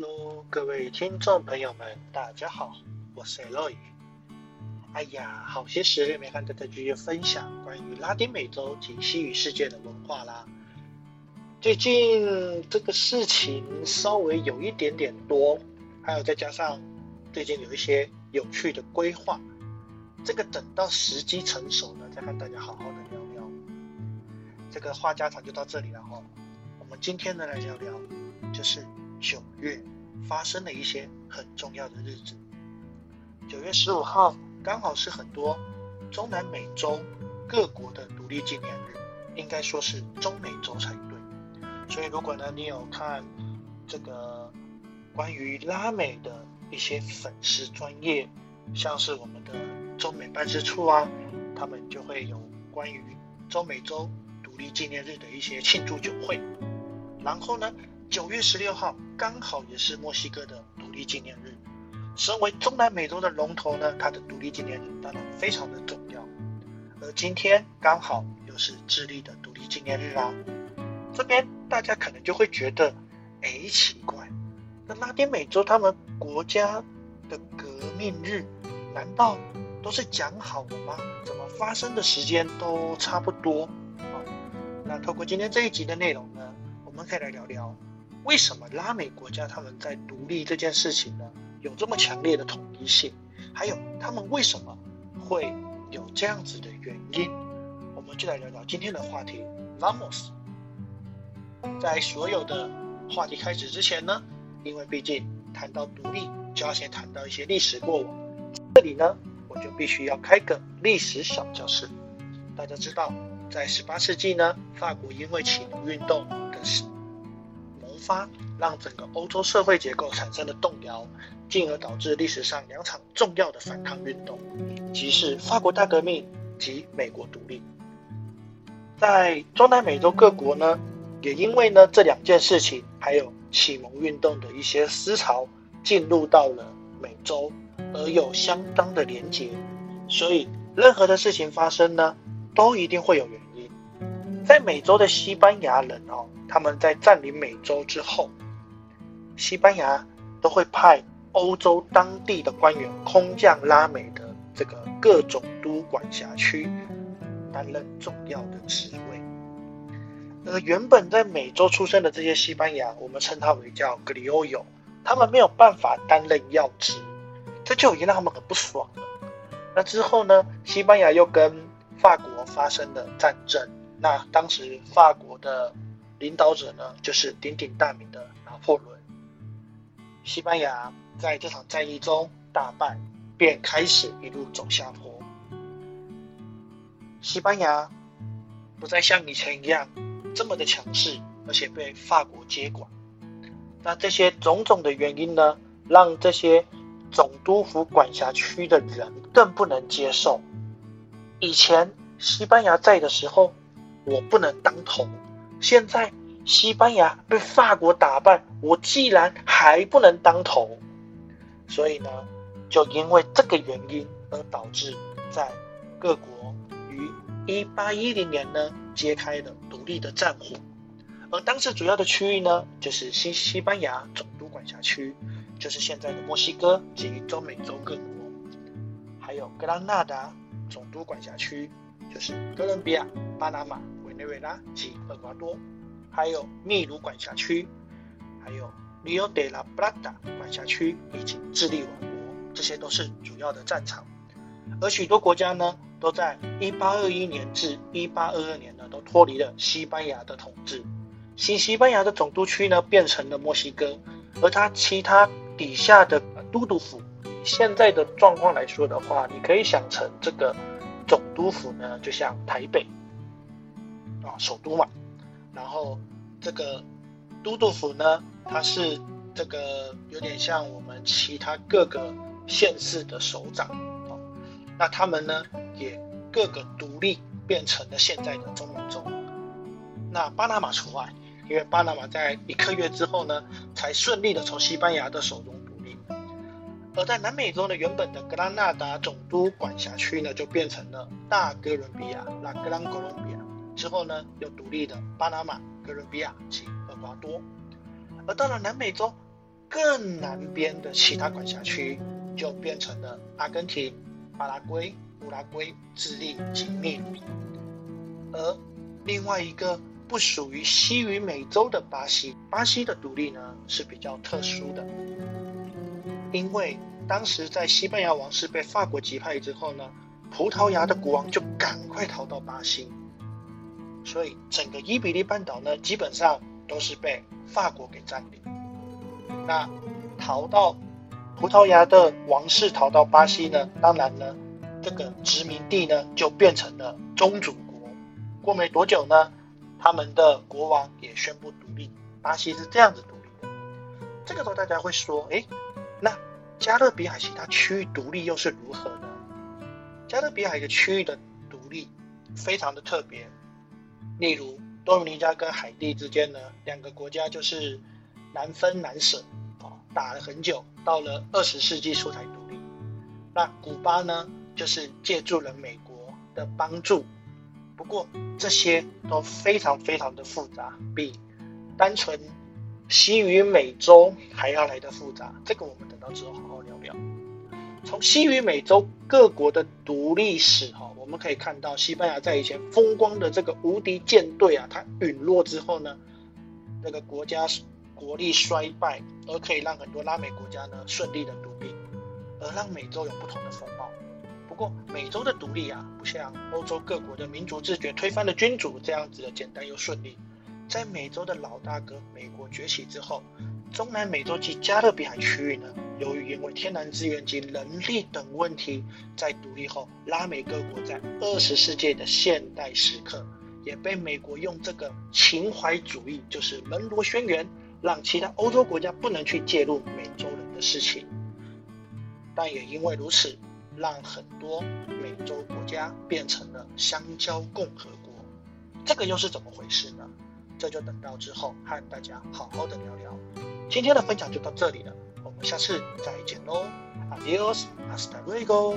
Hello，各位听众朋友们，大家好，我是 Eloy。哎呀，好些时日没和大家继续分享关于拉丁美洲及西语世界的文化啦。最近这个事情稍微有一点点多，还有再加上最近有一些有趣的规划，这个等到时机成熟呢，再和大家好好的聊聊。这个话家常就到这里了哈。我们今天呢来聊聊，就是九月发生的一些很重要的日子。九月十五号刚好是很多中南美洲各国的独立纪念日，应该说是中美洲才对。所以，如果呢，你有看这个关于拉美的一些粉丝专业，像是我们的中美办事处啊，他们就会有关于中美洲独立纪念日的一些庆祝酒会。然后呢，九月十六号刚好也是墨西哥的独立纪念日。身为中南美洲的龙头呢，它的独立纪念日当然非常的重要。而今天刚好又是智利的独立纪念日啊。这边大家可能就会觉得，哎，奇怪，那拉丁美洲他们国家的革命日，难道都是讲好的吗？怎么发生的时间都差不多？哦，那透过今天这一集的内容呢，我们可以来聊聊，为什么拉美国家他们在独立这件事情呢，有这么强烈的统一性？还有他们为什么会有这样子的原因？我们就来聊聊今天的话题，Vamos。在所有的话题开始之前呢，因为毕竟谈到独立，就要先谈到一些历史过往。这里呢，我就必须要开个历史小教室。大家知道，在十八世纪呢，法国因为启蒙运动的萌发，让整个欧洲社会结构产生了动摇，进而导致历史上两场重要的反抗运动，即是法国大革命及美国独立。在中南美洲各国呢。也因为呢这两件事情，还有启蒙运动的一些思潮进入到了美洲，而有相当的连结，所以任何的事情发生呢，都一定会有原因。在美洲的西班牙人哦，他们在占领美洲之后，西班牙都会派欧洲当地的官员空降拉美的这个各种督管辖区，担任重要的职位。呃，原本在美洲出生的这些西班牙，我们称他为叫格里欧友，他们没有办法担任要职，这就已经让他们很不爽了。那之后呢，西班牙又跟法国发生了战争，那当时法国的领导者呢，就是鼎鼎大名的拿破仑。西班牙在这场战役中大败，便开始一路走下坡。西班牙不再像以前一样。这么的强势，而且被法国接管，那这些种种的原因呢，让这些总督府管辖区的人更不能接受。以前西班牙在的时候，我不能当头；现在西班牙被法国打败，我既然还不能当头，所以呢，就因为这个原因而导致在各国于一八一零年呢。揭开了独立的战火，而当时主要的区域呢，就是西西班牙总督管辖区，就是现在的墨西哥及中美洲各国，还有格拉纳达总督管辖区，就是哥伦比亚、巴拿马、委内瑞拉及厄瓜多，还有秘鲁管辖区，还有 Rio de la Plata 管辖区以及智利王国，这些都是主要的战场，而许多国家呢。都在一八二一年至一八二二年呢，都脱离了西班牙的统治。新西班牙的总督区呢，变成了墨西哥，而它其他底下的都督府，以现在的状况来说的话，你可以想成这个总督府呢，就像台北啊，首都嘛。然后这个都督府呢，它是这个有点像我们其他各个县市的首长啊。那他们呢？也各个独立变成了现在的中美洲，那巴拿马除外，因为巴拿马在一个月之后呢，才顺利的从西班牙的手中独立。而在南美洲呢，原本的格拉纳达总督管辖区呢，就变成了大哥伦比亚 （La Gran Colombia） 之后呢，又独立的巴拿马、哥伦比亚及厄瓜多。而到了南美洲，更南边的其他管辖区就变成了阿根廷、巴拉圭、乌拉圭、智利及秘鲁，而另外一个不属于西语美洲的巴西，巴西的独立呢是比较特殊的，因为当时在西班牙王室被法国击败之后呢，葡萄牙的国王就赶快逃到巴西，所以整个伊比利半岛呢基本上都是被法国给占领。那逃到葡萄牙的王室逃到巴西呢？当然呢，这个殖民地呢就变成了宗主国。过没多久呢，他们的国王也宣布独立。巴西是这样子独立的。这个时候大家会说，哎，那加勒比海其他区域独立又是如何呢？加勒比海一个区域的独立非常的特别。例如多米尼加跟海地之间呢，两个国家就是难分难舍啊。打了很久，到了二十世纪初才独立。那古巴呢，就是借助了美国的帮助。不过这些都非常非常的复杂，比单纯西与美洲还要来的复杂。这个我们等到之后好好聊聊。从西与美洲各国的独立史哈，我们可以看到西班牙在以前风光的这个无敌舰队啊，它陨落之后呢，那个国家。国力衰败，而可以让很多拉美国家呢顺利的独立，而让美洲有不同的风貌。不过，美洲的独立啊，不像欧洲各国的民族自觉推翻了君主这样子的简单又顺利。在美洲的老大哥美国崛起之后，中南美洲及加勒比海区域呢，由于因为天然资源及人力等问题，在独立后，拉美各国在二十世纪的现代时刻，也被美国用这个情怀主义，就是门罗宣言。让其他欧洲国家不能去介入美洲人的事情，但也因为如此，让很多美洲国家变成了香蕉共和国。这个又是怎么回事呢？这就等到之后和大家好好的聊聊。今天的分享就到这里了，我们下次再见喽，Adios，hasta luego。